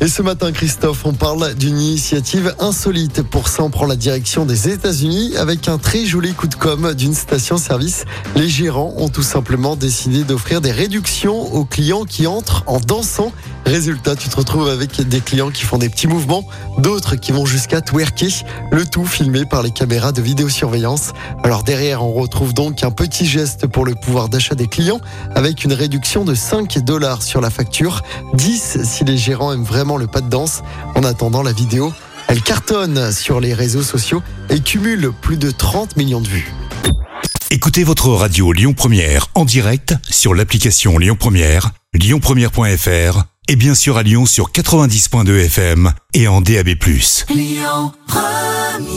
Et ce matin, Christophe, on parle d'une initiative insolite. Pour ça, on prend la direction des États-Unis avec un très joli coup de com' d'une station-service. Les gérants ont tout simplement décidé d'offrir des réductions aux clients qui entrent en dansant. Résultat, tu te retrouves avec des clients qui font des petits mouvements, d'autres qui vont jusqu'à twerker, le tout filmé par les caméras de vidéosurveillance. Alors derrière, on retrouve donc un petit geste pour le pouvoir d'achat des clients avec une réduction de 5 dollars sur la facture, 10 si les gérants aiment vraiment le pas de danse. En attendant la vidéo, elle cartonne sur les réseaux sociaux et cumule plus de 30 millions de vues. Écoutez votre radio Lyon Première en direct sur l'application Lyon Première, lyonpremière.fr et bien sûr à Lyon sur 90.2 FM et en DAB+. Lyon Première